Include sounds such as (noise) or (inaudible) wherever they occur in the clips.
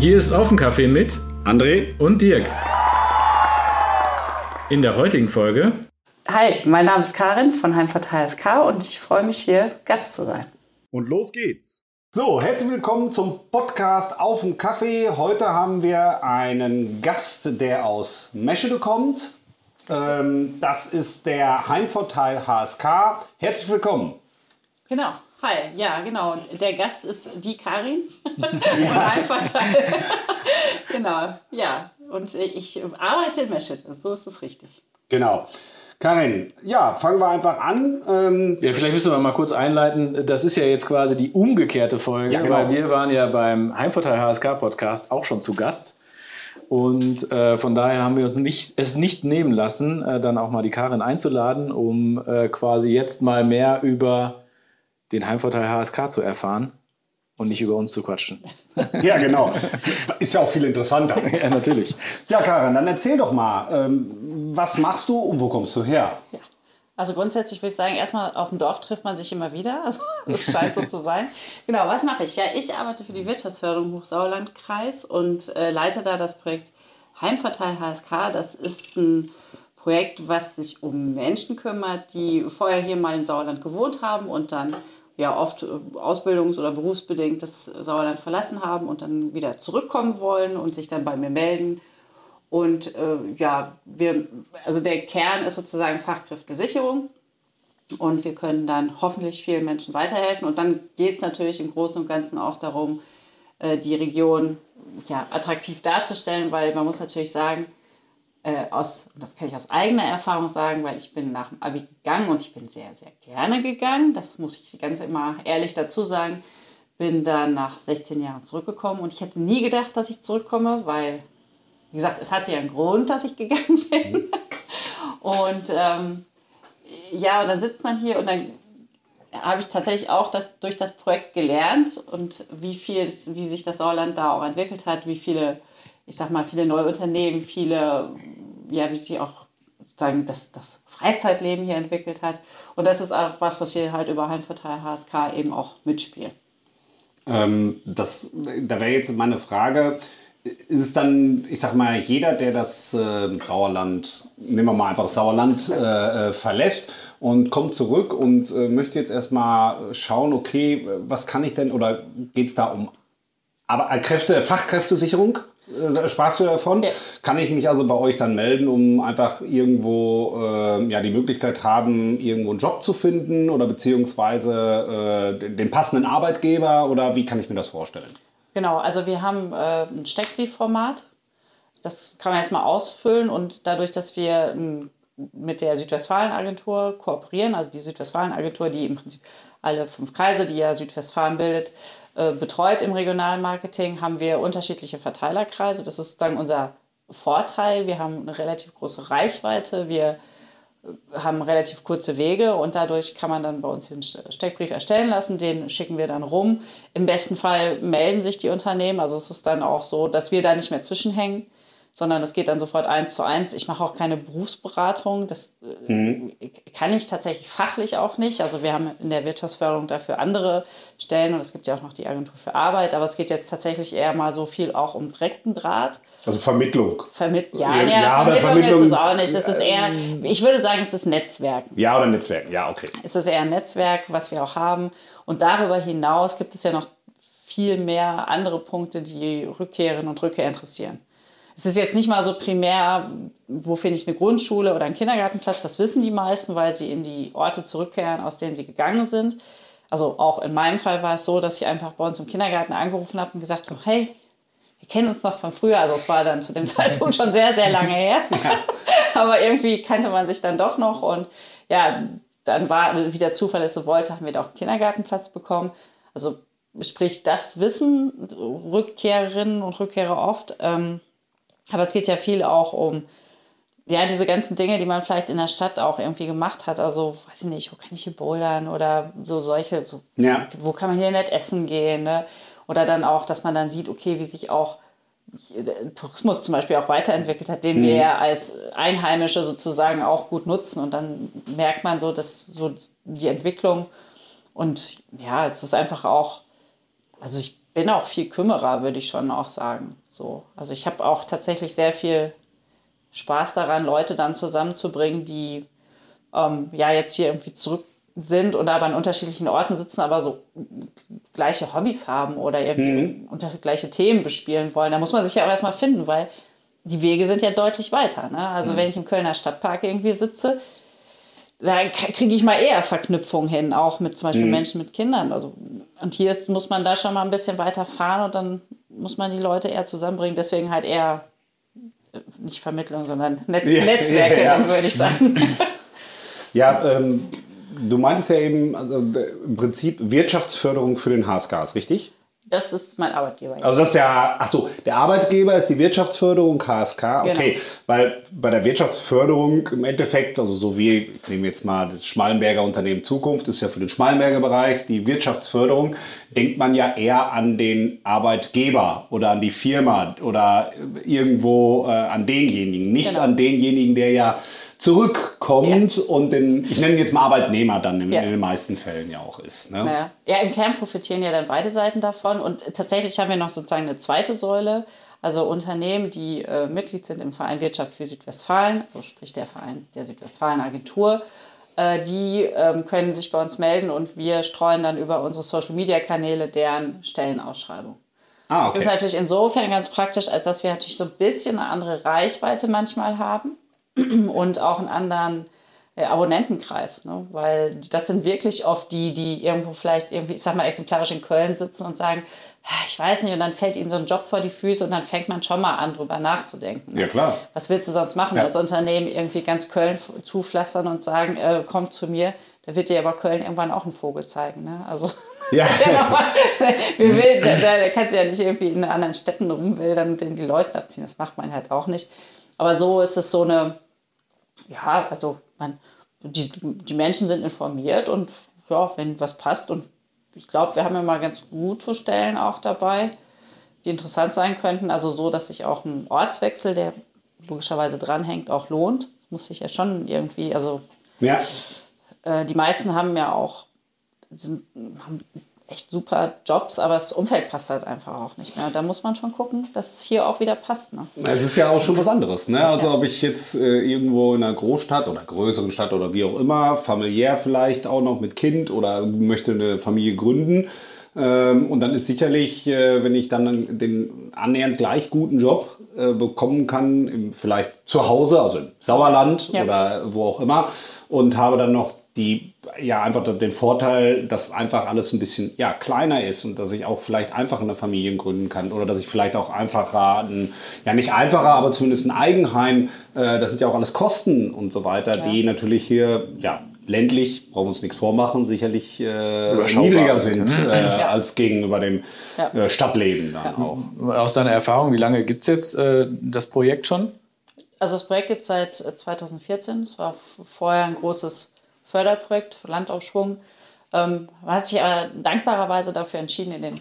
Hier ist Offencafé mit André und Dirk. In der heutigen Folge. Hi, mein Name ist Karin von Heimvorteil SK und ich freue mich hier Gast zu sein. Und los geht's. So, herzlich willkommen zum Podcast Auf dem Kaffee. Heute haben wir einen Gast, der aus Meschede kommt. Ähm, das ist der Heimvorteil HSK. Herzlich willkommen. Genau. Hi, ja, genau. Der Gast ist die Karin (laughs) von Heimvorteil. (laughs) genau, ja. Und ich arbeite in Meschede, so ist es richtig. Genau. Karin, ja, fangen wir einfach an. Ähm ja, vielleicht müssen wir mal kurz einleiten. Das ist ja jetzt quasi die umgekehrte Folge, ja, genau. weil wir waren ja beim Heimvorteil HSK Podcast auch schon zu Gast. Und äh, von daher haben wir uns nicht, es nicht nehmen lassen, äh, dann auch mal die Karin einzuladen, um äh, quasi jetzt mal mehr über den Heimvorteil HSK zu erfahren und nicht über uns zu quatschen. (laughs) Ja, genau. Ist ja auch viel interessanter. (laughs) ja, natürlich. Ja, Karin, dann erzähl doch mal, ähm, was machst du und wo kommst du her? Ja. Also grundsätzlich würde ich sagen, erstmal auf dem Dorf trifft man sich immer wieder. (laughs) Also das scheint so zu sein. (laughs) Genau, was mache ich? Ja, ich arbeite für die Wirtschaftsförderung Hochsauerlandkreis und äh, leite da das Projekt Heimvorteil HSK. Das ist ein Projekt, was sich um Menschen kümmert, die vorher hier mal in Sauerland gewohnt haben und dann ja oft äh, ausbildungs- oder berufsbedingt das Sauerland verlassen haben und dann wieder zurückkommen wollen und sich dann bei mir melden. Und äh, ja, wir, also der Kern ist sozusagen Fachkräftesicherung. Und wir können dann hoffentlich vielen Menschen weiterhelfen. Und dann geht es natürlich im Großen und Ganzen auch darum, äh, die Region ja, attraktiv darzustellen, weil man muss natürlich sagen, äh, aus, das kann ich aus eigener Erfahrung sagen, weil ich bin nach dem Abi gegangen und ich bin sehr, sehr gerne gegangen. Das muss ich ganz immer ehrlich dazu sagen. Bin dann nach 16 Jahren zurückgekommen und ich hätte nie gedacht, dass ich zurückkomme, weil, wie gesagt, es hatte ja einen Grund, dass ich gegangen bin. Mhm. Und ähm, ja, und dann sitzt man hier und dann habe ich tatsächlich auch das, durch das Projekt gelernt und wie viel, wie sich das Sauerland da auch entwickelt hat, wie viele ich sag mal, viele neue Unternehmen, viele, ja, wie sich auch sagen, das, das Freizeitleben hier entwickelt hat. Und das ist auch was, was wir halt über Heimvorteil HSK eben auch mitspielen. Ähm, das, da wäre jetzt meine Frage, ist es dann, ich sag mal, jeder, der das äh, Sauerland, nehmen wir mal einfach Sauerland, äh, äh verlässt und kommt zurück und äh, möchte jetzt erstmal schauen, okay, was kann ich denn, oder geht es da um aber Kräfte, Fachkräftesicherung? Äh, sprachst du davon? Ja. Kann ich mich also bei euch dann melden, um einfach irgendwo äh, ja, die Möglichkeit haben, irgendwo einen Job zu finden oder beziehungsweise äh, den passenden Arbeitgeber oder wie kann ich mir das vorstellen? Genau, also wir haben äh, ein Steckbriefformat. Das kann man erstmal ausfüllen und dadurch, dass wir mit der Südwestfalen-Agentur kooperieren, also die Südwestfalen-Agentur, die im Prinzip alle fünf Kreise, die ja Südwestfalen bildet, äh, betreut im Regionalmarketing, haben wir unterschiedliche Verteilerkreise. Das ist dann unser Vorteil. Wir haben eine relativ große Reichweite. Wir haben relativ kurze Wege und dadurch kann man dann bei uns den Steckbrief erstellen lassen, den schicken wir dann rum. Im besten Fall melden sich die Unternehmen, also es ist dann auch so, dass wir da nicht mehr zwischenhängen sondern es geht dann sofort eins zu eins. Ich mache auch keine Berufsberatung. Das äh, mhm. kann ich tatsächlich fachlich auch nicht. Also wir haben in der Wirtschaftsförderung dafür andere Stellen und es gibt ja auch noch die Agentur für Arbeit, aber es geht jetzt tatsächlich eher mal so viel auch um direkten Draht. Also Vermittlung. Vermitt ja, ja, ja Vermittlung, Vermittlung ist es auch nicht. Es ist eher, ich würde sagen, es ist Netzwerk. Ja, oder Netzwerk, ja, okay. Es ist eher ein Netzwerk, was wir auch haben. Und darüber hinaus gibt es ja noch viel mehr andere Punkte, die Rückkehrerinnen und Rückkehr interessieren. Es ist jetzt nicht mal so primär, wo finde ich eine Grundschule oder einen Kindergartenplatz. Das wissen die meisten, weil sie in die Orte zurückkehren, aus denen sie gegangen sind. Also auch in meinem Fall war es so, dass ich einfach bei uns im Kindergarten angerufen habe und gesagt so, hey, wir kennen uns noch von früher. Also es war dann zu dem (laughs) Zeitpunkt schon sehr, sehr lange her. (laughs) Aber irgendwie kannte man sich dann doch noch. Und ja, dann war, wie der Zufall es so wollte, haben wir da auch einen Kindergartenplatz bekommen. Also sprich, das wissen Rückkehrerinnen und Rückkehrer oft. Ähm, aber es geht ja viel auch um ja, diese ganzen Dinge, die man vielleicht in der Stadt auch irgendwie gemacht hat. Also, weiß ich nicht, wo kann ich hier bouldern oder so solche, so, ja. wo kann man hier nett essen gehen. Ne? Oder dann auch, dass man dann sieht, okay, wie sich auch Tourismus zum Beispiel auch weiterentwickelt hat, den mhm. wir ja als Einheimische sozusagen auch gut nutzen. Und dann merkt man so, dass so die Entwicklung und ja, es ist einfach auch, also ich bin auch viel Kümmerer, würde ich schon auch sagen. So, also ich habe auch tatsächlich sehr viel Spaß daran, Leute dann zusammenzubringen, die ähm, ja jetzt hier irgendwie zurück sind und aber an unterschiedlichen Orten sitzen, aber so gleiche Hobbys haben oder irgendwie mhm. gleiche Themen bespielen wollen. Da muss man sich ja auch erstmal finden, weil die Wege sind ja deutlich weiter. Ne? Also mhm. wenn ich im Kölner Stadtpark irgendwie sitze, da kriege ich mal eher Verknüpfungen hin, auch mit zum Beispiel mhm. Menschen mit Kindern. Also, und hier ist, muss man da schon mal ein bisschen weiter fahren und dann muss man die Leute eher zusammenbringen. Deswegen halt eher äh, nicht Vermittlung, sondern Netz ja, Netzwerke, ja, (laughs) ja. würde ich sagen. (laughs) Ja, ähm, du meintest ja eben also im Prinzip Wirtschaftsförderung für den HSK, richtig? Das ist mein Arbeitgeber. Also das ist ja, ach so, der Arbeitgeber ist die Wirtschaftsförderung HSK, okay, genau. weil bei der Wirtschaftsförderung im Endeffekt, also so wie, ich nehme jetzt mal das Schmallenberger Unternehmen Zukunft, ist ja für den Schmallenberger Bereich die Wirtschaftsförderung, denkt man ja eher an den Arbeitgeber oder an die Firma oder irgendwo äh, an denjenigen, nicht genau. an denjenigen, der ja zurückkommt ja. und den, ich nenne ihn jetzt mal Arbeitnehmer dann in, ja. in den meisten Fällen ja auch ist. Ne? Naja. Ja, im Kern profitieren ja dann beide Seiten davon und tatsächlich haben wir noch sozusagen eine zweite Säule, also Unternehmen, die äh, Mitglied sind im Verein Wirtschaft für Südwestfalen, so sprich der Verein der Südwestfalen Agentur, äh, die ähm, können sich bei uns melden und wir streuen dann über unsere Social-Media-Kanäle deren Stellenausschreibung. Ah, okay. Das ist natürlich insofern ganz praktisch, als dass wir natürlich so ein bisschen eine andere Reichweite manchmal haben (clears throat) und auch einen anderen äh, Abonnentenkreis, ne? weil das sind wirklich oft die, die irgendwo vielleicht irgendwie, ich sag mal, exemplarisch in Köln sitzen und sagen, ah, ich weiß nicht, und dann fällt ihnen so ein Job vor die Füße und dann fängt man schon mal an, drüber nachzudenken. Ne? Ja, klar. Was willst du sonst machen ja. als Unternehmen, irgendwie ganz Köln zupflastern und sagen, äh, kommt zu mir, da wird dir aber Köln irgendwann auch einen Vogel zeigen. Ne? Also (laughs) ja. (laughs) ja wir will, da, da kannst du ja nicht irgendwie in anderen Städten rumwildern und den die Leute abziehen, das macht man halt auch nicht. Aber so ist es so eine, ja, also man, die, die Menschen sind informiert und ja, wenn was passt und ich glaube, wir haben ja mal ganz gute Stellen auch dabei, die interessant sein könnten. Also so, dass sich auch ein Ortswechsel, der logischerweise dranhängt, auch lohnt. Das muss sich ja schon irgendwie, also ja. Äh, die meisten haben ja auch sind, haben echt super Jobs, aber das Umfeld passt halt einfach auch nicht mehr. Da muss man schon gucken, dass es hier auch wieder passt. Ne? Es ist ja auch schon was anderes. Ne? Also ja. ob ich jetzt äh, irgendwo in einer Großstadt oder größeren Stadt oder wie auch immer, familiär vielleicht auch noch mit Kind oder möchte eine Familie gründen. Ähm, und dann ist sicherlich, äh, wenn ich dann den annähernd gleich guten Job äh, bekommen kann, vielleicht zu Hause, also im Sauerland ja. oder wo auch immer, und habe dann noch die ja einfach den Vorteil, dass einfach alles ein bisschen ja, kleiner ist und dass ich auch vielleicht einfach eine Familie gründen kann oder dass ich vielleicht auch einfacher, ein, ja nicht einfacher, aber zumindest ein Eigenheim, äh, das sind ja auch alles Kosten und so weiter, ja. die natürlich hier ja ländlich, brauchen wir uns nichts vormachen, sicherlich äh, niedriger sind ne? äh, ja. als gegenüber dem ja. äh, Stadtleben dann auch. Aus deiner Erfahrung, wie lange gibt es jetzt äh, das Projekt schon? Also das Projekt gibt es seit 2014. Es war vorher ein großes Förderprojekt für Landaufschwung. Ähm, man hat sich aber dankbarerweise dafür entschieden, in den,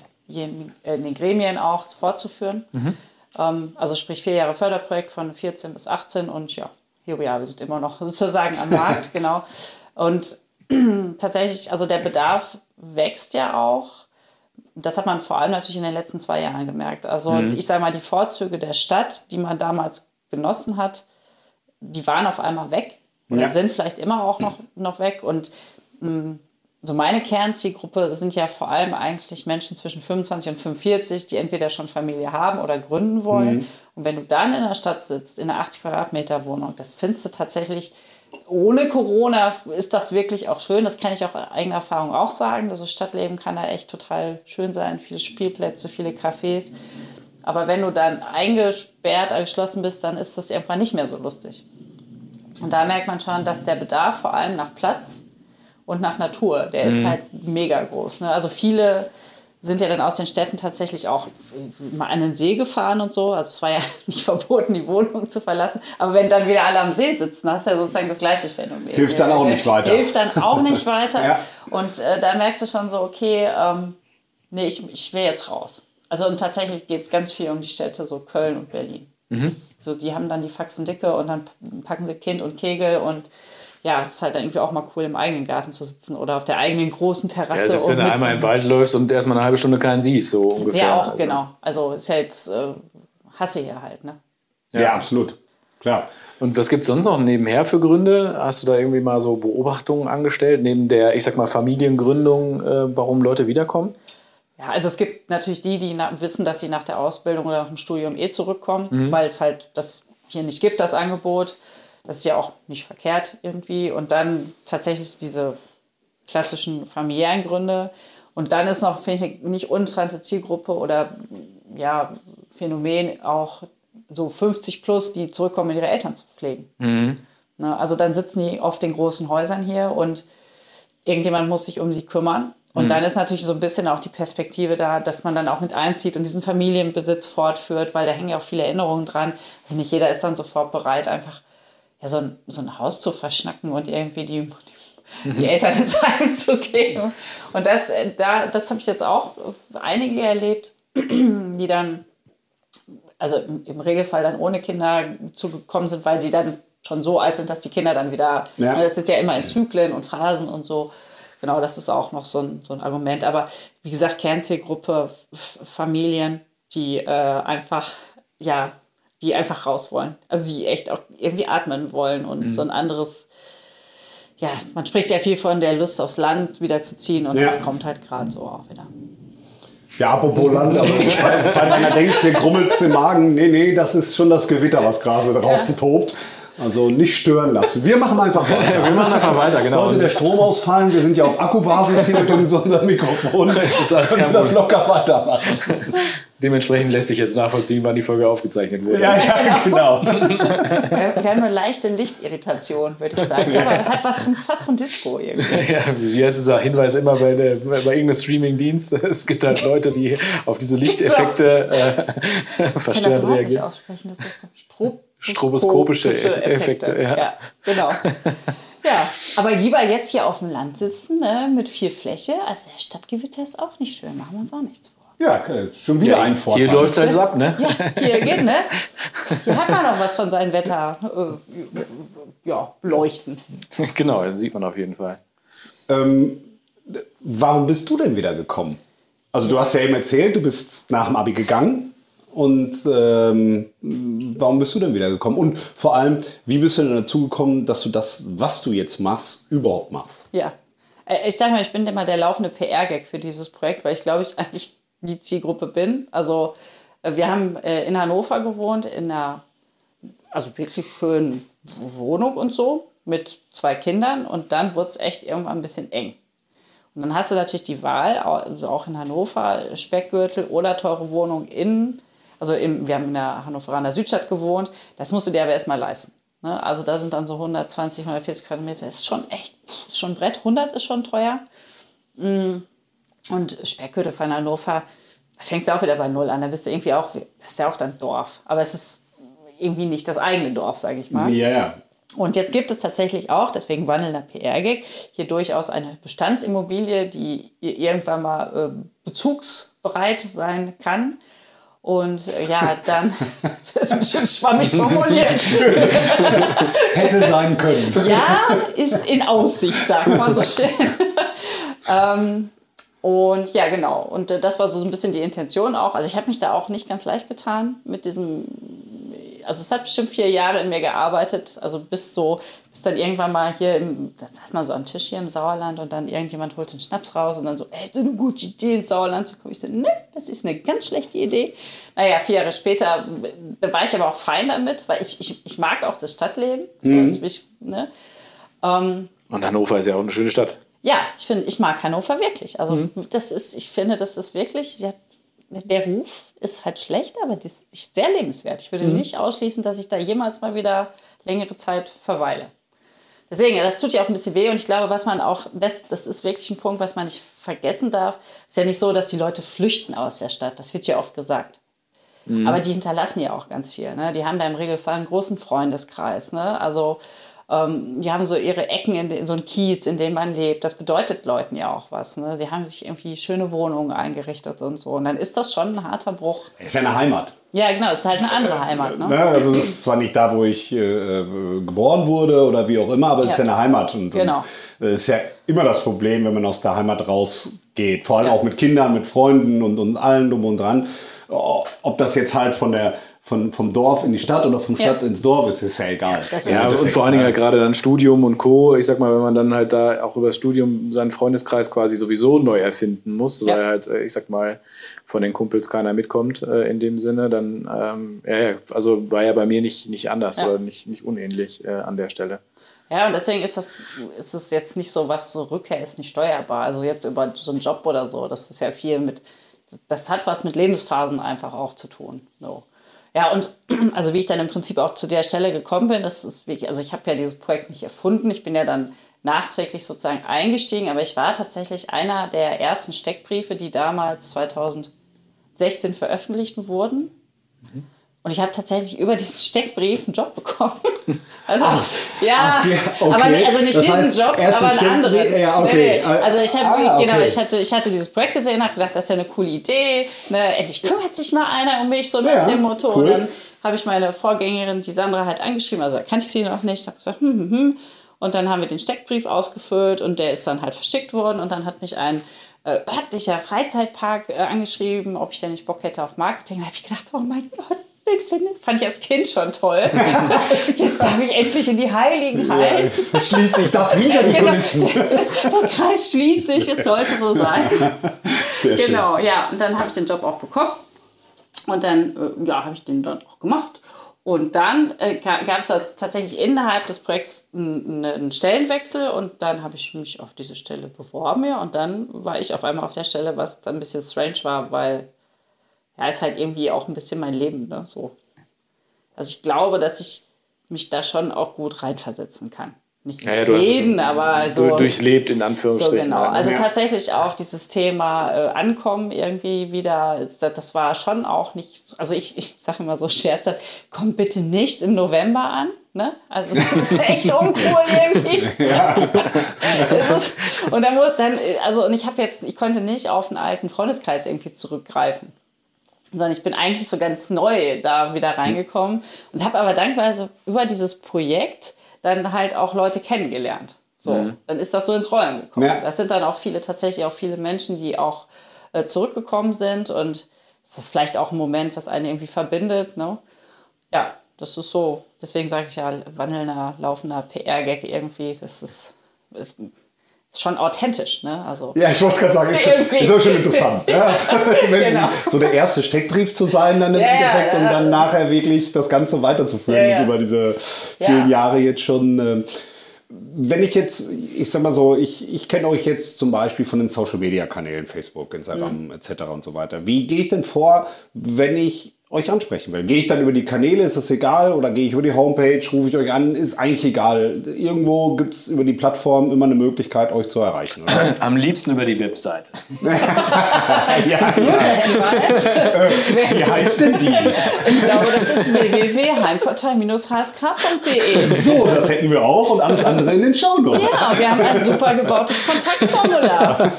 in den Gremien auch fortzuführen. Mhm. Ähm, also sprich vier Jahre Förderprojekt von 14 bis 18 und ja, hier we are, wir sind immer noch (laughs) sozusagen am Markt, (laughs) genau. Und (clears throat) tatsächlich, also der Bedarf wächst ja auch. Das hat man vor allem natürlich in den letzten zwei Jahren gemerkt. Also mhm. ich sage mal, die Vorzüge der Stadt, die man damals genossen hat, die waren auf einmal weg oder ja. sind vielleicht immer auch noch, noch weg. Und mh, mm, so meine Kernzielgruppe sind ja vor allem eigentlich Menschen zwischen 25 und 45, die entweder schon Familie haben oder gründen wollen. Mhm. Und wenn du dann in der Stadt sitzt, in einer 80 Quadratmeter Wohnung, das findest du tatsächlich ohne Corona ist das wirklich auch schön. Das kann ich auch eigener Erfahrung auch sagen. Also Stadtleben kann da echt total schön sein. Viele Spielplätze, viele Cafés. Aber wenn du dann eingesperrt, geschlossen bist, dann ist das irgendwann nicht mehr so lustig. Und da merkt man schon, dass der Bedarf vor allem nach Platz und nach Natur, der ist mhm. halt mega groß. Ne? Also viele sind ja dann aus den Städten tatsächlich auch mal an den See gefahren und so. Also es war ja (laughs) nicht verboten, die Wohnung zu verlassen. Aber wenn dann wieder alle am See sitzen, hast du ja sozusagen das gleiche Phänomen. Hilft dann auch nicht weiter. Hilft dann auch nicht weiter. (laughs) ja. Und äh, da merkst du schon so, okay, ähm, nee, ich, ich will jetzt raus. Also und tatsächlich geht es ganz viel um die Städte, so Köln und Berlin. Mhm. so, die haben dann die Faxen dicke und dann packen sie Kind und Kegel und ja, es ist halt dann irgendwie auch mal cool, im eigenen Garten zu sitzen oder auf der eigenen großen Terrasse. Ja, selbst wenn du einmal im Wald läufst und erstmal eine halbe Stunde keinen siehst, so ungefähr. Ja, auch, also. genau. Also ist ja jetzt äh, Hasse hier halt, ne? Ja, ja absolut. Klar. Und was gibt es sonst noch nebenher für Gründe? Hast du da irgendwie mal so Beobachtungen angestellt, neben der, ich sag mal, Familiengründung, äh, warum Leute wiederkommen? Ja, also es gibt natürlich die, die wissen, dass sie nach der Ausbildung oder nach dem Studium eh zurückkommen, mhm. weil es halt das hier nicht gibt, das Angebot. Das ist ja auch nicht verkehrt irgendwie. Und dann tatsächlich diese klassischen familiären Gründe. Und dann ist noch, finde ich, nicht uninteressante Zielgruppe oder ja, Phänomen auch so 50 plus, die zurückkommen, ihre Eltern zu pflegen. Mhm. Ne, also dann sitzen die oft in großen Häusern hier und irgendjemand muss sich um sie kümmern. Und mhm. dann ist natürlich so ein bisschen auch die Perspektive da, dass man dann auch mit einzieht und diesen Familienbesitz fortführt, weil da hängen ja auch viele Erinnerungen dran. Also nicht jeder ist dann sofort bereit, einfach ja, so, ein, so ein Haus zu verschnacken und irgendwie die, die, die Eltern ins Heim zu geben. Und das, äh, da, das habe ich jetzt auch einige erlebt, die dann, also im, im Regelfall dann ohne Kinder zugekommen sind, weil sie dann schon so alt sind, dass die Kinder dann wieder, ja. Ne, das ist ja immer in Zyklen und Phasen und so. Genau, das ist auch noch so ein, so ein Argument. Aber wie gesagt, Kernzielgruppe, Familien, die äh, einfach, ja, die einfach raus wollen. Also die echt auch irgendwie atmen wollen und mhm. so ein anderes, ja, man spricht ja viel von der Lust aufs Land wieder zu ziehen und ja. das kommt halt gerade so auch wieder. Ja, apropos Land, also falls, (laughs) falls einer denkt, hier grummelt im Magen, nee, nee, das ist schon das Gewitter, was gerade draußen ja. tobt. Also nicht stören lassen. Wir machen einfach (laughs) weiter. wir machen einfach weiter, genau. Sollte der Strom ausfallen, wir sind ja auf Akkubasis hier mit (laughs) unserem Mikrofon, das ist alles können wir das locker weitermachen. Dementsprechend lässt sich jetzt nachvollziehen, wann die Folge aufgezeichnet wurde. Ja, ja genau. wir, haben nur leichte Lichtirritation, würde ich sagen. Aber hat was von, fast von Disco irgendwie. (laughs) Ja, wie heißt dieser Hinweis immer bei, der, bei irgendeinem Streaming-Dienst? Es gibt halt Leute, die auf diese Lichteffekte äh, verstärkt reagieren. Ich kann das nicht aussprechen, das ist Strob stroboskopische Effekte. Effekte ja. ja. genau. (laughs) ja, aber lieber jetzt hier auf dem Land sitzen ne, mit viel Fläche. Also der Stadtgewitter ist auch nicht schön, machen wir uns auch nichts vor. Ja, schon wieder ja, ein Vorteil. Hier läuft es halt ab, ne? Ja, hier (laughs) geht, ne? Hier hat man noch was von seinem Wetter. Äh, ja, leuchten. (laughs) Genau, das sieht man auf jeden Fall. Ähm, warum bist du denn wieder gekommen? Also du hast ja eben erzählt, du bist nach dem Abi gegangen. Und ähm, warum bist du denn wieder gekommen? Und vor allem, wie bist du denn dazu gekommen, dass du das, was du jetzt machst, überhaupt machst? Ja, ich sage mal, ich bin immer der laufende PR-Gag für dieses Projekt, weil ich glaube, ich (laughs) eigentlich die Zielgruppe bin. Also äh, wir haben äh, in Hannover gewohnt, in einer also wirklich schönen Wohnung und so, mit zwei Kindern. Und dann wurde es echt irgendwann ein bisschen eng. Und dann hast du natürlich die Wahl, also auch in Hannover, Speckgürtel oder teure Wohnung in also im, wir haben in der Hannoveraner Südstadt gewohnt, das musst du dir aber erstmal leisten. Ne? Also da sind dann so 120, 140 Quadratmeter, das ist schon echt, ist schon Brett, 100 ist schon teuer. Mm. Und Speckgürtel von Hannover, da fängst du auch wieder bei Null an, da bist du irgendwie auch, das ist ja auch dann Dorf, aber es ist irgendwie nicht das eigene Dorf, sage ich mal. Ja, ja. Und jetzt gibt es tatsächlich auch, deswegen wandelnder PR-Gag, hier durchaus eine Bestandsimmobilie, die irgendwann mal äh, bezugsbereit sein kann. Und äh, ja, dann, (laughs) das ist ein bisschen schwammig formuliert. (laughs) Hätte sein können. Ja, ist in Aussicht, sagen wir so schön. (laughs) ähm, und ja, genau. Und äh, das war so ein bisschen die Intention auch. Also ich habe mich da auch nicht ganz leicht getan mit diesem also es hat bestimmt vier Jahre in mir gearbeitet, also bis so, bis dann irgendwann mal hier, im, da saß man so am Tisch hier im Sauerland und dann irgendjemand holt den Schnaps raus und dann so, ey, eine gute Idee ins Sauerland zu kommen. Ich so, ne, das ist eine ganz schlechte Idee. Naja, vier Jahre später, da war ich aber auch fein damit, weil ich, ich, ich mag auch das Stadtleben. Mhm. So, ich, ne? ähm, und Hannover ist ja auch eine schöne Stadt. Ja, ich finde, ich mag Hannover wirklich. Also mhm. das ist, ich finde, das ist wirklich, ja, der Ruf ist halt schlecht, aber das ist sehr lebenswert. Ich würde mhm. nicht ausschließen, dass ich da jemals mal wieder längere Zeit verweile. Deswegen, ja, das tut ja auch ein bisschen weh und ich glaube, was man auch, das, das ist wirklich ein Punkt, was man nicht vergessen darf. Es ist ja nicht so, dass die Leute flüchten aus der Stadt. Das wird ja oft gesagt. Mhm. Aber die hinterlassen ja auch ganz viel. Ne? Die haben da im Regelfall einen großen Freundeskreis. Ne? Also ähm, die haben so ihre Ecken in, in, so ein Kiez, in dem man lebt. Das bedeutet Leuten ja auch was. Ne? Sie haben sich irgendwie schöne Wohnungen eingerichtet und so. Und dann ist das schon ein harter Bruch. Ist ja eine Heimat. Ja, genau, es ist halt eine andere Heimat. Ne? ne? Also es ist zwar nicht da, wo ich äh, geboren wurde oder wie auch immer, aber es ja. ist ja eine Heimat. Und, genau. es ist ja immer das Problem, wenn man aus der Heimat rausgeht. Vor allem ja. auch mit Kindern, mit Freunden und, und allen drum und dran. Ob das jetzt halt von der von, vom Dorf in die Stadt oder vom Stadt ja. ins Dorf ist, ist ja egal. Das ja, und vor allen Dingen halt gerade dann Studium und Co. Ich sag mal, wenn man dann halt da auch über das Studium seinen Freundeskreis quasi sowieso neu erfinden muss, ja. weil halt, äh, ich sag mal, von den Kumpels keiner mitkommt äh, in dem Sinne, dann, ähm, ja, also war ja bei mir nicht, nicht anders oder nicht, nicht unähnlich äh, an der Stelle. Ja, und deswegen ist das, ist es jetzt nicht so, was so Rückkehr ist nicht steuerbar. Also jetzt über so einen Job oder so, das ist ja viel mit, das hat was mit Lebensphasen einfach auch zu tun. No. Ja, und (clears throat) also wie ich dann im Prinzip auch zu der Stelle gekommen bin, das ist wirklich, also ich habe ja dieses Projekt nicht erfunden, ich bin ja dann nachträglich sozusagen eingestiegen, aber ich war tatsächlich einer der ersten Steckbriefe, die damals 2016 veröffentlicht wurden. Und ich habe tatsächlich über diesen Steckbrief einen Job bekommen. (laughs) Also, Ach, ja, okay, okay. aber nicht, also nicht das diesen heißt, Job, aber einen anderen. Ja, okay. Nee, nee. Also ich habe, ah, genau, ich hatte, ich hatte dieses Projekt gesehen, habe gedacht, das ist ja eine coole Idee. Ne? Endlich kümmert sich mal einer um mich, so ja, nach dem Motto. Cool. Und dann habe ich meine Vorgängerin, die Sandra, halt angeschrieben, also kannte ich sie noch nicht. habe gesagt, hm, hm, hm. Und dann haben wir den Steckbrief ausgefüllt und der ist dann halt verschickt worden. Und dann hat mich ein äh, örtlicher Freizeitpark äh, angeschrieben, ob ich denn nicht Bock hätte auf Marketing. Da habe ich gedacht, oh mein Gott, den finde, fand ich als Kind schon toll. (laughs) Jetzt darf ich endlich in die Heiligenheit. Ja, schließt sich, darf hinter die (laughs) genau. Kulissen. Der, (laughs) der, Kreis schließt sich, es sollte so sein. Sehr genau, schön. ja. Und dann habe ich den Job auch bekommen. Und dann äh, ja, habe ich den dann auch gemacht. Und dann äh, gab es tatsächlich innerhalb des Projekts einen, einen Stellenwechsel und dann habe ich mich auf diese Stelle beworben. Ja, und dann war ich auf einmal auf der Stelle, was dann ein bisschen strange war, weil ja, ist halt irgendwie auch ein bisschen mein Leben, ne? So. Also ich glaube, dass ich mich da schon auch gut reinversetzen kann. Nicht ja, ja, reden, aber so. Durchlebt in Anführungsstrichen. So genau. Also ja. tatsächlich auch dieses Thema äh, Ankommen irgendwie wieder, das war schon auch nicht, also ich, ich sage immer so scherzhaft, komm bitte nicht im November an. Ne? Also es ist (laughs) echt uncool irgendwie. (laughs) Ist, und dann muss dann, also und ich habe jetzt, ich konnte nicht auf einen alten Freundeskreis irgendwie zurückgreifen sondern ich bin eigentlich so ganz neu da wieder reingekommen und habe aber dankbarerweise über dieses Projekt dann halt auch Leute kennengelernt. So, mhm. dann ist das so ins Rollen gekommen. Ja. Das sind dann auch viele, tatsächlich auch viele Menschen, die auch äh, zurückgekommen sind und das ist vielleicht auch ein Moment, was einen irgendwie verbindet. Ne? Ja, das ist so. Deswegen sage ich ja, wandelnder, laufender PR-Gag irgendwie, das ist, ist schon authentisch, ne? Also ja, ich wollte es gerade sagen, ist, ist auch schon interessant. ja? (laughs) Also, genau. So der erste Steckbrief zu sein dann im ja, Endeffekt ja, ja. und dann nachher wirklich das Ganze weiterzuführen über diese vielen Jahre jetzt schon. Ähm, wenn ich jetzt, ich sag mal so, ich, ich kenne euch jetzt zum Beispiel von den Social Media Kanälen, Facebook, Instagram mhm. etc. und so weiter. Wie gehe ich denn vor, wenn ich euch ansprechen will. Gehe ich dann über die Kanäle, ist das egal? Oder gehe ich über die Homepage, rufe ich euch an, ist eigentlich egal. Irgendwo gibt es über die Plattform immer eine Möglichkeit, euch zu erreichen. Oder? (clears throat) Am liebsten über die Webseite. (laughs) ja, ja. Wie heißt denn die? Ich glaube, das ist www.heimvorteil-hsk.de. So, das hätten wir auch und alles andere in den Shownotes. Ja, wir haben ein super gebautes Kontaktformular. (laughs)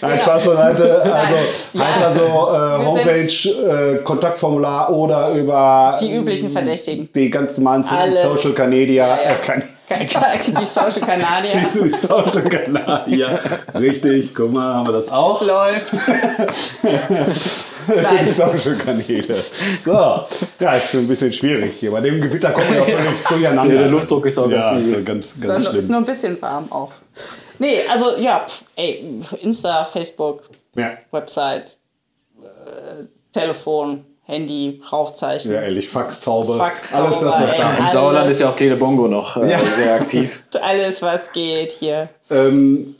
Nein, Spaß beiseite. Also, heißt also äh, Homepage äh, Kontaktformular oder über die üblichen Verdächtigen. Die ganz normalen Alles. Social Canadier. Ja, ja. Äh, die Social Canadier. (laughs) Die Social Canadier. Richtig, guck mal, haben wir das auch. Läuft. (laughs) Nein. Die Social Kanäle. So, ja, ist ein bisschen schwierig hier. Bei dem Gewitter kommen wir auch völlig durcheinander. Ja, der Luftdruck ist auch ja, ganz, ganz, ganz schlimm. Ist nur ein bisschen warm auch. Nee, also ja, ey, Insta, Facebook, ja. Website, äh, Telefon, Handy, Rauchzeichen. Ja, ehrlich, Faxtaube. Faxtaube alles das, was da ist. Im Sauerland ist ja auch Telebongo noch äh, ja. sehr aktiv. (laughs) alles, was geht hier. Ähm,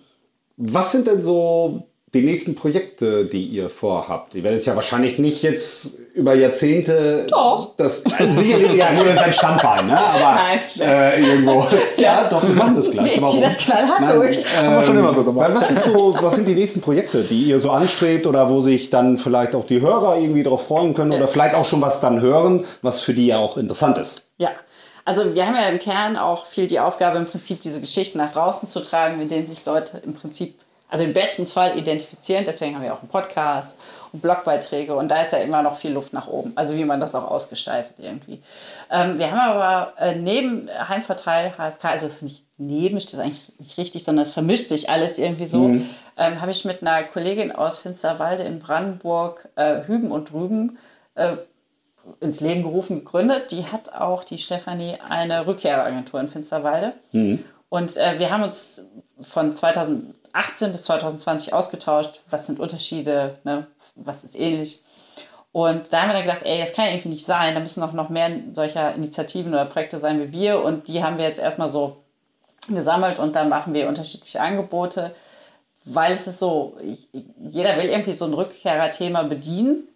was sind denn so die nächsten Projekte, die ihr vorhabt? Ihr werdet ja wahrscheinlich nicht jetzt über Jahrzehnte. Doch. Das, also sicherlich, ja, nur das ist ein Standbein, ne? Aber (laughs) Nein, äh, irgendwo. Ja, doch, wir machen das gleich. Ich ziehe das knallhart Nein, durch. Ähm, Haben wir schon immer so gemacht. Was, ist so, was sind die nächsten Projekte, die ihr so anstrebt oder wo sich dann vielleicht auch die Hörer irgendwie darauf freuen können oder vielleicht auch schon was dann hören, was für die ja auch interessant ist? Ja. also wir haben ja im Kern auch viel die Aufgabe, im Prinzip diese Geschichten nach draußen zu tragen, mit denen sich Leute im Prinzip, also im besten Fall identifizieren. Deswegen haben wir auch einen Podcast und Blogbeiträge und da ist ja immer noch viel Luft nach oben. Also wie man das auch ausgestaltet irgendwie. Ähm, wir haben aber äh, neben Heimverteil HSK, also es ist nicht neben, das ist eigentlich nicht richtig, sondern es vermischt sich alles irgendwie so, mhm. ähm, habe ich mit einer Kollegin aus Finsterwalde in Brandenburg äh, Hüben und Drüben äh, ins Leben gerufen, gegründet. Die hat auch die Stefanie eine Rückkehreragentur in Finsterwalde. Mhm. Und äh, wir haben uns von 2018 bis 2020 ausgetauscht, was sind Unterschiede, ne? was ist ähnlich. Und da haben wir dann gedacht, ey, das kann ja irgendwie nicht sein, da müssen noch, noch mehr solcher Initiativen oder Projekte sein wie wir. Und die haben wir jetzt erstmal so gesammelt und dann machen wir unterschiedliche Angebote, weil es ist so, jeder will irgendwie so ein Rückkehrerthema bedienen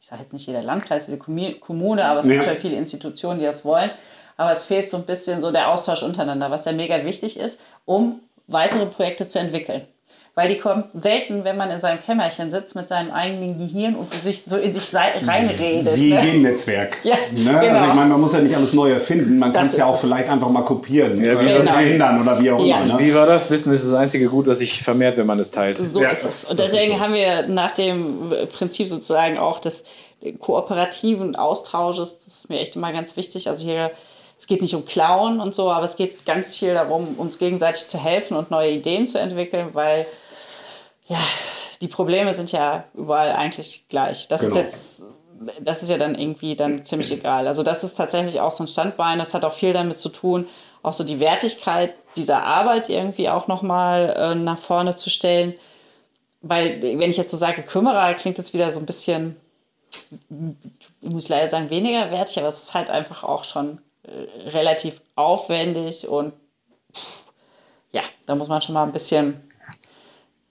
ich sage jetzt nicht jeder Landkreis, jede Kommune, aber es ja. gibt ja viele Institutionen, die das wollen. Aber es fehlt so ein bisschen so der Austausch untereinander, was ja mega wichtig ist, um weitere Projekte zu entwickeln. Weil die kommen selten, wenn man in seinem Kämmerchen sitzt mit seinem eigenen Gehirn und sich so in sich reinredet. Wie ne? im Netzwerk. Ja, ne? Also genau. Also ich meine, man muss ja nicht alles neu erfinden. Man kann es ja auch vielleicht einfach mal kopieren ja, oder genau. verhindern oder wie auch ja. immer. Ne? Wie war das? Wissen ist das einzige Gut, was sich vermehrt, wenn man es teilt. So ja, ist es. Und deswegen so. haben wir nach dem Prinzip sozusagen auch des kooperativen Austausches, das ist mir echt immer ganz wichtig. Also hier es geht nicht um Klauen und so, aber es geht ganz viel darum, uns gegenseitig zu helfen und neue Ideen zu entwickeln, weil ja, die Probleme sind ja überall eigentlich gleich. Das genau. ist jetzt, das ist ja dann irgendwie dann ziemlich egal. Also das ist tatsächlich auch so ein Standbein. Das hat auch viel damit zu tun, auch so die Wertigkeit dieser Arbeit irgendwie auch nochmal äh, nach vorne zu stellen. Weil, wenn ich jetzt so sage, Kümmerer, klingt das wieder so ein bisschen, ich muss leider sagen, weniger wertig, aber es ist halt einfach auch schon äh, relativ aufwendig und ja, da muss man schon mal ein bisschen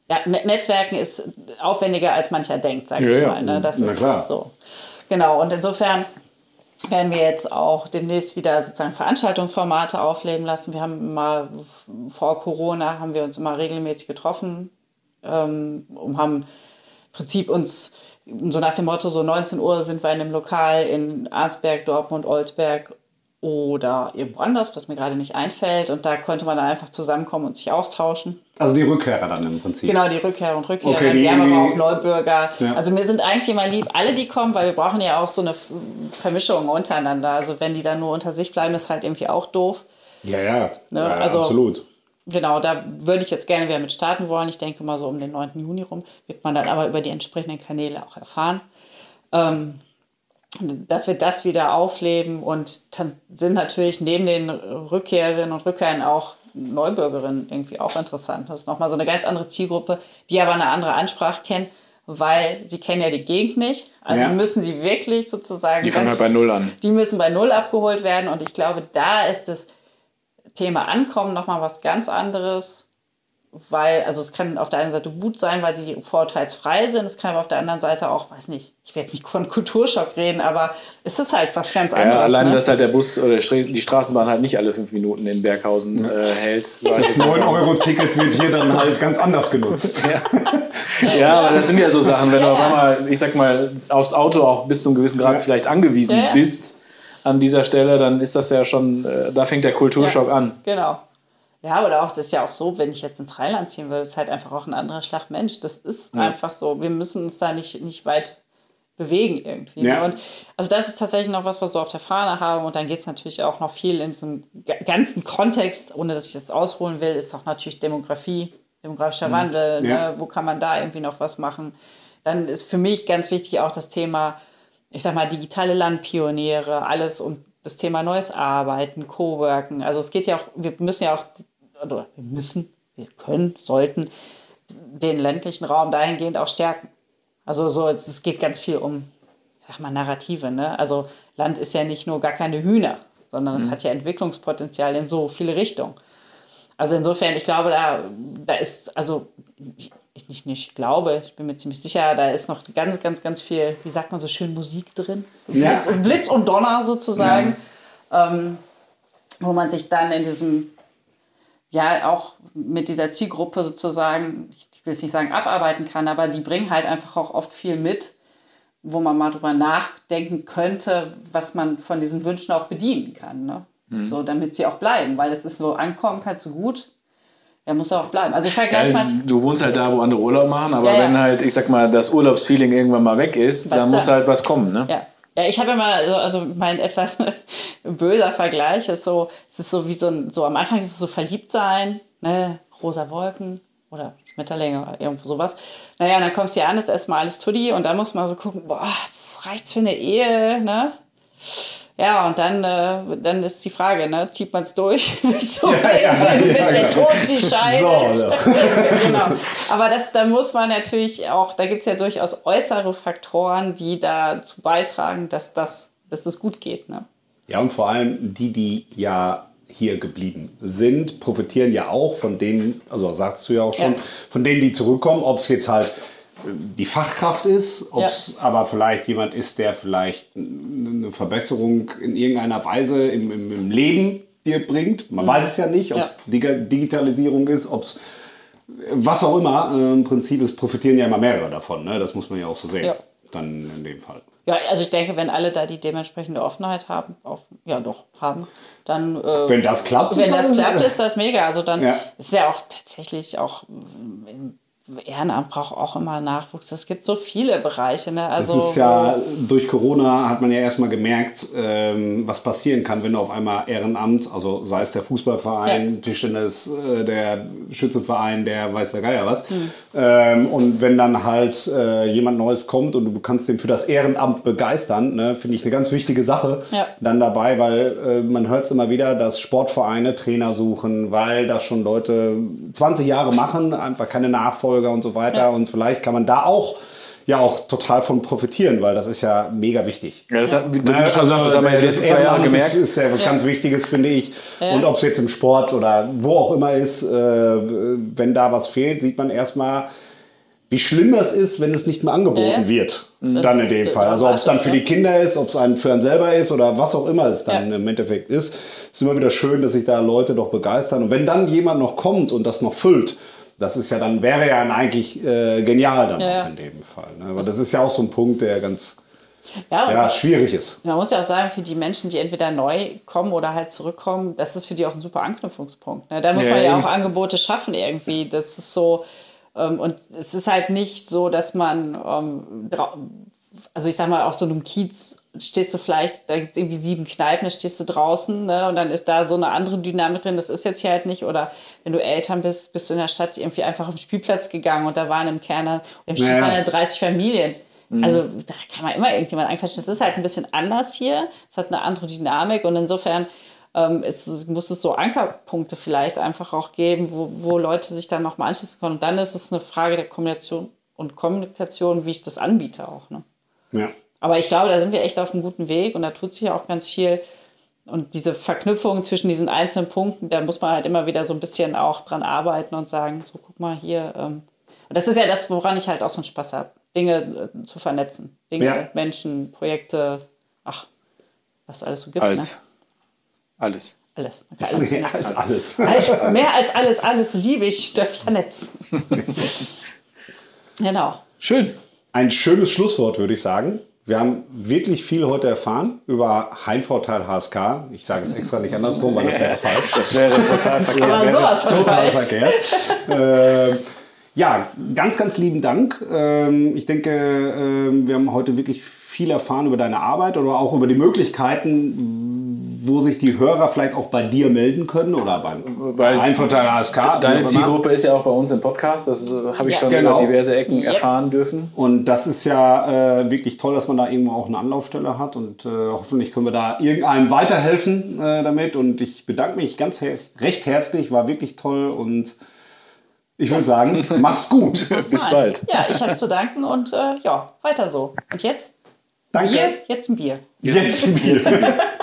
ja, Netzwerken ist aufwendiger, als mancher denkt, sage ja, ich mal. Ne? Das Na ist klar. so. Genau, und insofern werden wir jetzt auch demnächst wieder sozusagen Veranstaltungsformate aufleben lassen. Wir haben mal vor Corona haben wir uns immer regelmäßig getroffen ähm, und haben im Prinzip uns so nach dem Motto, so 19 Uhr sind wir in einem Lokal in Arnsberg, Dortmund, Olsberg oder irgendwo anders, was mir gerade nicht einfällt. Und da konnte man dann einfach zusammenkommen und sich austauschen. Also die Rückkehrer dann im Prinzip. Genau, die Rückkehrer und Rückkehrer. Okay, wir haben aber auch Neubürger. Ja. Also mir sind eigentlich immer lieb, alle die kommen, weil wir brauchen ja auch so eine Vermischung untereinander. Also wenn die dann nur unter sich bleiben, ist halt irgendwie auch doof. Ja, ja, ne? ja also, absolut. Genau, da würde ich jetzt gerne wieder mit starten wollen. Ich denke mal so um den 9. Juni rum. Wird man dann aber über die entsprechenden Kanäle auch erfahren. Ähm, dass wir das wieder aufleben und dann sind natürlich neben den Rückkehrerinnen und Rückkehrern auch Neubürgerinnen irgendwie auch interessant. Das ist nochmal so eine ganz andere Zielgruppe, die aber eine andere Ansprache kennt, weil sie kennen ja die Gegend nicht. Also ja. müssen sie wirklich sozusagen. Die fangen halt bei Null an. Die müssen bei Null abgeholt werden und ich glaube, da ist das Thema Ankommen nochmal was ganz anderes weil, also es kann auf der einen Seite gut sein, weil sie vorurteilsfrei sind, es kann aber auf der anderen Seite auch, weiß nicht, ich will jetzt nicht von Kulturschock reden, aber es ist halt was ganz anderes. Ja, allein, ne? dass halt der Bus oder die Straßenbahn halt nicht alle fünf Minuten in Berghausen äh, hält. Das 9-Euro-Ticket wird hier dann halt ganz anders genutzt. (laughs) Ja. ja, aber das sind ja so Sachen, wenn ja, du auf einmal, ich sag mal, aufs Auto auch bis zu einem gewissen Grad ja. vielleicht angewiesen bist an dieser Stelle, dann ist das ja schon, äh, da fängt der Kulturschock an. Genau. Ja, oder auch, das ist ja auch so, wenn ich jetzt ins Rheinland ziehen würde, ist halt einfach auch ein anderer Schlag Mensch. Das ist ja. einfach so. Wir müssen uns da nicht, nicht weit bewegen irgendwie. Ne? Ja. Ne? Und also das ist tatsächlich noch was, was wir auf der Fahne haben. Und dann geht es natürlich auch noch viel in diesem ganzen Kontext, ohne dass ich jetzt ausholen will, ist auch natürlich Demografie, demografischer mhm. Wandel. Ja. Ne? Wo kann man da irgendwie noch was machen? Dann ist für mich ganz wichtig auch das Thema, ich sag mal, digitale Landpioniere, alles um das Thema neues Arbeiten, Coworken. Also es geht ja auch, wir müssen ja auch oder wir müssen, wir können, sollten den ländlichen Raum dahingehend auch stärken. Also so, es geht ganz viel um, sag mal, Narrative. Ne? Also Land ist ja nicht nur gar keine Hühner, sondern es mhm. hat ja Entwicklungspotenzial in so viele Richtungen. Also insofern, ich glaube, da, da ist, also ich nicht, nicht glaube, ich bin mir ziemlich sicher, da ist noch ganz, ganz, ganz viel, wie sagt man so schön, Musik drin. Ja. Blitz, und Blitz und Donner sozusagen. Ja. Ähm, wo man sich dann in diesem ja auch mit dieser Zielgruppe sozusagen, ich will es nicht sagen abarbeiten kann, aber die bringen halt einfach auch oft viel mit, wo man mal drüber nachdenken könnte, was man von diesen Wünschen auch bedienen kann. Ne? Mhm. So, damit sie auch bleiben, weil es ist so, ankommen kannst du gut, er muss auch bleiben. Also ich vergleiche ja. Du wohnst halt da, wo andere Urlaub machen, aber ja, ja. wenn halt, ich sag mal, das Urlaubsfeeling irgendwann mal weg ist, was dann muss halt was kommen, ne? Ja. Ja, ich habe immer, so, also mein etwas (laughs) böser Vergleich ist so, es ist so wie so ein, so am Anfang ist es so verliebt sein, ne, rosa Wolken oder Schmetterlinge oder irgendwo sowas. Naja, dann kommst du ja an, ist erstmal alles Tuddi und dann muss man so gucken, boah, reicht's für eine Ehe, ne? Ja, und dann, äh, dann ist die Frage, ne, zieht man es durch? (laughs) so, ja, ja, ja, bis ja, der Tod sie scheidet. So, (laughs) genau. Aber das, da muss man natürlich auch, da gibt es ja durchaus äußere Faktoren, die dazu beitragen, dass das, dass das gut geht. Ne? Ja, und vor allem die, die ja hier geblieben sind, profitieren ja auch von denen, also sagst du ja auch schon, von denen, die zurückkommen, ob es jetzt halt die Fachkraft ist, ob es ja. aber vielleicht jemand ist, der vielleicht eine Verbesserung in irgendeiner Weise im, im, im Leben dir bringt. Man mhm. weiß es ja nicht, ob es ja. Digitalisierung ist, ob es was auch immer. Äh, Im Prinzip es profitieren ja immer mehrere davon. Ne? Das muss man ja auch so sehen. Ja. Dann in dem Fall. Ja, also ich denke, wenn alle da die dementsprechende Offenheit haben, auf, ja doch, haben, dann. Äh, wenn das klappt, wenn das klappt, ist das mega. Also dann ist ja auch tatsächlich auch im Ehrenamt braucht auch immer Nachwuchs. Es gibt so viele Bereiche. Ne? Also, das ist ja, durch Corona hat man ja erstmal gemerkt, ähm, was passieren kann, wenn du auf einmal Ehrenamt, also sei es der Fußballverein, ja. Tischtennis, äh, der Schützenverein, der weiß der Geier was. Mhm. Ähm, und wenn dann halt äh, jemand Neues kommt und du kannst den für das Ehrenamt begeistern, ne, finde ich eine ganz wichtige Sache ja. dann dabei, weil äh, man hört es immer wieder, dass Sportvereine Trainer suchen, weil das schon Leute 20 Jahre machen, einfach keine Nachfolge Nachfolger und so weiter. Ja. Und vielleicht kann man da auch ja auch total von profitieren, weil das ist ja mega wichtig. Ja, das hat, wie du schon sagst, das haben wir ja jetzt zwei Jahre gemerkt. Das ist ja was ja. ganz Wichtiges, finde ich. Ja. Und ob es jetzt im Sport oder wo auch immer ist, äh, wenn da was fehlt, sieht man erstmal, wie schlimm das ist, wenn es nicht mehr angeboten wird. Das dann in dem Fall. Also ob es dann für die Kinder ist, ob es einen für einen selber ist oder was auch immer es dann im Endeffekt ist. Es ist immer wieder schön, dass sich da Leute doch begeistern. Und wenn dann jemand noch kommt und das noch füllt, das ist ja dann, wäre ja eigentlich äh, genial dann ja, in dem Fall. Ne? Aber das ist ja auch so ein Punkt, der ganz ja, ja, schwierig ist. Man muss ja auch sagen, für die Menschen, die entweder neu kommen oder halt zurückkommen, das ist für die auch ein super Anknüpfungspunkt. Ne? Da muss man ja auch Angebote schaffen irgendwie. Das ist so, ähm, und es ist halt nicht so, dass man, ähm, also ich sag mal, auf so einem Kiez stehst du vielleicht, da gibt es irgendwie sieben Kneipen, da stehst du draußen ne, und dann ist da so eine andere Dynamik drin. Das ist jetzt hier halt nicht. Oder wenn du Eltern bist, bist du in der Stadt irgendwie einfach auf den Spielplatz gegangen und da waren im Kern, im Spiel waren ja 30 Familien. Mhm. Also da kann man immer irgendjemand einquatschen. Das ist halt ein bisschen anders hier. Es hat eine andere Dynamik und insofern ähm, es, muss es so Ankerpunkte vielleicht einfach auch geben, wo, wo Leute sich dann nochmal anschließen können. Und dann ist es eine Frage der Kombination und Kommunikation, wie ich das anbiete auch. Ne? Ja. Aber ich glaube, da sind wir echt auf einem guten Weg und da tut sich ja auch ganz viel. Und diese Verknüpfung zwischen diesen einzelnen Punkten, da muss man halt immer wieder so ein bisschen auch dran arbeiten und sagen, so guck mal hier. Ähm. Und das ist ja das, woran ich halt auch so einen Spaß habe, Dinge äh, zu vernetzen. Dinge, ja. Menschen, Projekte, ach, was es alles so gibt. Als. Ne? Alles. Alles. alles mehr als alles. alles. Mehr als alles, alles liebe ich, das Vernetzen. (laughs) genau. Schön. Ein schönes Schlusswort, würde ich sagen. Wir haben wirklich viel heute erfahren über Heimvorteil HSK. Ich sage es extra nicht andersrum, weil das wäre falsch. Das wäre (laughs) total verkehrt. Aber sowas von total verkehrt. äh, ja, ganz, ganz lieben Dank. Ähm, ich denke, äh, wir haben heute wirklich viel erfahren über deine Arbeit oder auch über die Möglichkeiten, wo sich die Hörer vielleicht auch bei dir melden können oder beim Weil Einverteiler ASK. Deine Zielgruppe ist ja auch bei uns im Podcast, das äh, habe ich ja, schon genau. über diverse Ecken yep. erfahren dürfen. Und das ist ja äh, wirklich toll, dass man da irgendwo auch eine Anlaufstelle hat und äh, hoffentlich können wir da irgendeinem weiterhelfen äh, damit. Und ich bedanke mich ganz her recht herzlich, war wirklich toll und ich würde sagen, (laughs) mach's gut. Bis bald. Ja, ich habe zu danken und äh, ja, weiter so. Und jetzt Danke. Bier, jetzt ein Bier. Jetzt ein Bier. (laughs)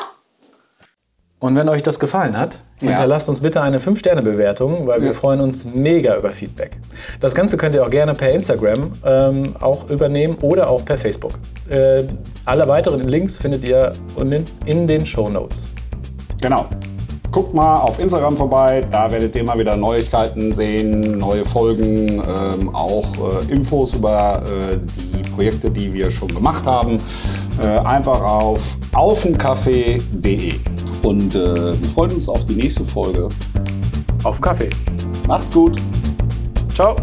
Und wenn euch das gefallen hat, ja. hinterlasst uns bitte eine 5-Sterne-Bewertung, weil wir freuen uns mega über Feedback. Das Ganze könnt ihr auch gerne per Instagram ähm, auch übernehmen oder auch per Facebook. Äh, alle weiteren Links findet ihr in, in den Show Notes. Genau. Guckt mal auf Instagram vorbei, da werdet ihr immer wieder Neuigkeiten sehen, neue Folgen, ähm, auch äh, Infos über äh, die Projekte, die wir schon gemacht haben. Äh, einfach auf aufenkaffee.de. Und äh, wir freuen uns auf die nächste Folge. Auf Kaffee. Macht's gut. Ciao.